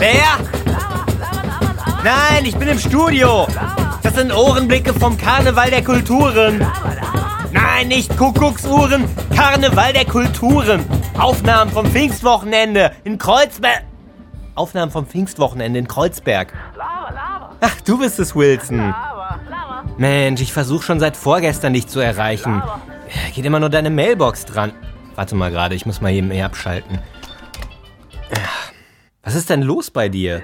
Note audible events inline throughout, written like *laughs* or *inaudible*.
Wer? Nein, ich bin im Studio. Das sind Ohrenblicke vom Karneval der Kulturen. Nein, nicht Kuckucksuhren. Karneval der Kulturen. Aufnahmen vom Pfingstwochenende in Kreuzberg. Aufnahmen vom Pfingstwochenende in Kreuzberg. Ach, du bist es, Wilson. Mensch, ich versuche schon seit vorgestern dich zu erreichen. Geht immer nur deine Mailbox dran. Warte mal gerade, ich muss mal hier mehr abschalten. Was ist denn los bei dir?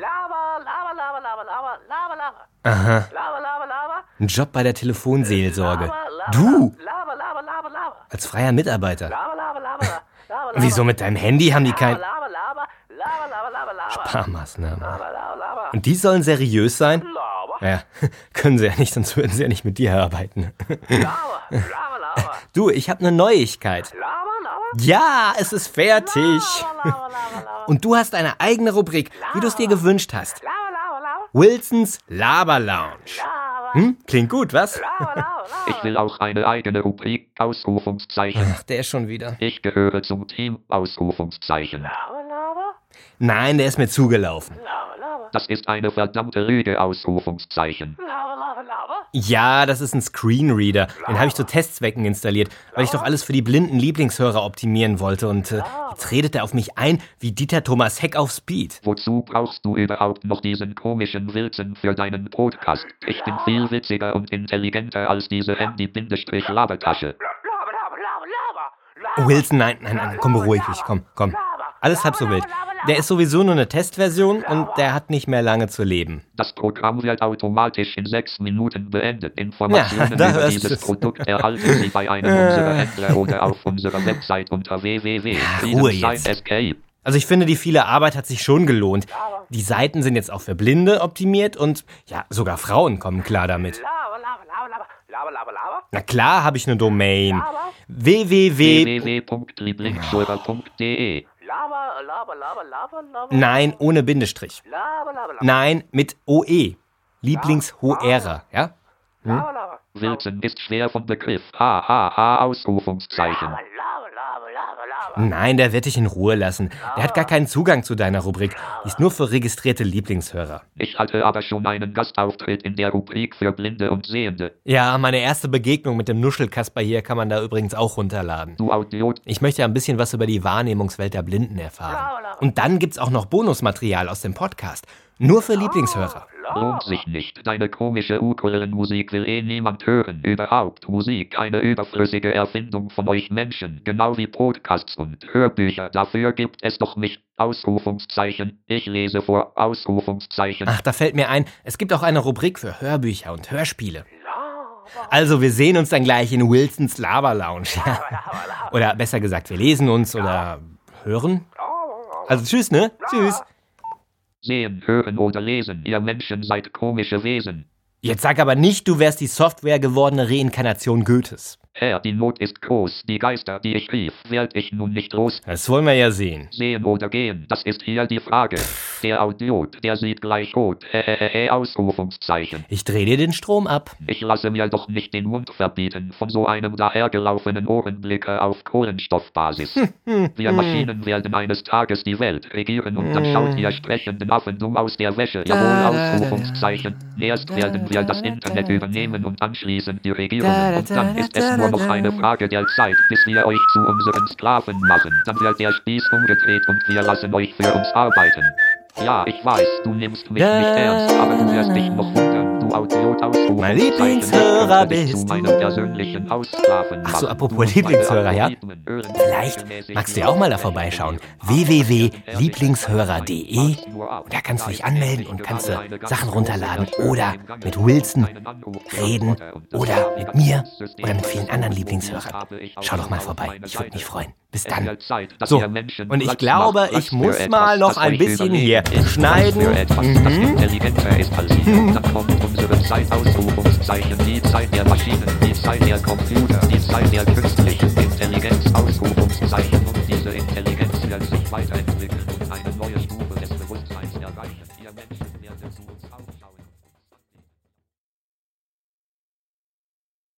Aha. Ein Job bei der Telefonseelsorge. Du? Als freier Mitarbeiter. Wieso mit deinem Handy haben die kein... Sparmaßnahmen. Und die sollen seriös sein? Ja, können sie ja nicht, sonst würden sie ja nicht mit dir arbeiten. Du, ich habe eine Neuigkeit. Ja, es ist fertig. Und du hast eine eigene Rubrik, wie du es dir gewünscht hast. Wilsons Laber Lounge. Hm? Klingt gut, was? Ich will auch eine eigene Rubrik, Ausrufungszeichen. Ach, der schon wieder. Ich gehöre zum Team, Ausrufungszeichen. Nein, der ist mir zugelaufen. Das ist eine verdammte Lüge, Ausrufungszeichen. Ja, das ist ein Screenreader. Den habe ich zu Testzwecken installiert, weil ich doch alles für die blinden Lieblingshörer optimieren wollte. Und äh, jetzt redet er auf mich ein wie Dieter Thomas Heck auf Speed. Wozu brauchst du überhaupt noch diesen komischen Wilson für deinen Podcast? Ich bin viel witziger und intelligenter als diese Handy-Labertasche. Wilson, nein, nein, nein, komm, beruhig dich, komm, komm. Alles halb so wild. Der ist sowieso nur eine Testversion und der hat nicht mehr lange zu leben. Das Programm wird automatisch in sechs Minuten beendet. Informationen Ja, über dieses du's. Produkt erhalten Sie bei einem unserer *laughs* Händler oder auf unserer Website unter www. Ruhe jetzt. Escape. Also ich finde, die viele Arbeit hat sich schon gelohnt. Die Seiten sind jetzt auch für Blinde optimiert und ja, sogar Frauen kommen klar damit. Na klar habe ich eine Domain. Www. www.lieblingsschulter.de Nein, ohne Bindestrich. Nein, mit OE. Lieblingshoera, ja? Wilson ist schwer vom Begriff. Ha, ha, ha, Ausrufungszeichen. Nein, der wird dich in Ruhe lassen. Der hat gar keinen Zugang zu deiner Rubrik. Die ist nur für registrierte Lieblingshörer. Ich hatte aber schon einen Gastauftritt in der Rubrik für Blinde und Sehende. Ja, meine erste Begegnung mit dem Nuschelkasper hier kann man da übrigens auch runterladen. Du Idiot. Ich möchte ja ein bisschen was über die Wahrnehmungswelt der Blinden erfahren. Und dann gibt's auch noch Bonusmaterial aus dem Podcast. Nur für Lieblingshörer. Lohnt sich nicht. Deine komische Ukulelenmusik will eh niemand hören. Überhaupt Musik, eine überflüssige Erfindung von euch Menschen, genau wie Podcasts und Hörbücher. Dafür gibt es doch nicht Ausrufungszeichen. Ich lese vor Ausrufungszeichen. Ach, da fällt mir ein, es gibt auch eine Rubrik für Hörbücher und Hörspiele. Also, wir sehen uns dann gleich in Wilsons Lava Lounge. Ja. *laughs* Oder besser gesagt, wir lesen uns oder hören. Also, tschüss, ne? Tschüss. Sehen, hören oder lesen. Ihr Menschen seid komische Wesen. Jetzt sag aber nicht, du wärst die Software gewordene Reinkarnation Goethes. Herr, die Not ist groß. Die Geister, die ich rief, werd ich nun nicht los. Das wollen wir ja sehen. Sehen oder gehen, das ist hier die Frage. Der Idiot, der sieht gleich rot. Hehehe, Ausrufungszeichen. Ich dreh dir den Strom ab. Ich lasse mir doch nicht den Mund verbieten von so einem dahergelaufenen Ohrenblicke auf Kohlenstoffbasis. Wir Maschinen werden eines Tages die Welt regieren und dann schaut ihr sprechenden Affen dumm aus der Wäsche. Jawohl, Ausrufungszeichen. Erst werden wir das Internet übernehmen und anschließend die Regierungen. Und dann ist es nur noch eine Frage der Zeit, bis wir euch zu unseren Sklaven machen. Dann wird der Spieß umgedreht und wir lassen euch für uns arbeiten. Ja, ich weiß, du nimmst mich nicht ernst, aber du wirst dich noch wundern. Mein Lieblingshörer bist du. meinem persönlichen Haussklaven Ach so, machen. apropos Lieblingshörer, ja? Vielleicht magst du ja auch mal da vorbeischauen. Www.lieblingshörer.de und da kannst du dich anmelden und kannst du Sachen runterladen oder mit Wilson reden oder mit mir oder mit vielen anderen Lieblingshörern. Schau doch mal vorbei, ich würde mich freuen. Bis dann. So, und ich glaube, ich muss mal noch ein bisschen hier schneiden. Mhm. intelligenter ist als ihr. Und dann kommt unsere Zeitausrufungszeichen, die Zeit der Maschinen, die Zeit der Computer, die Zeit der künstlichen Intelligenz, Ausrufungszeichen und diese Intelligenz wird sich weiterentwickeln.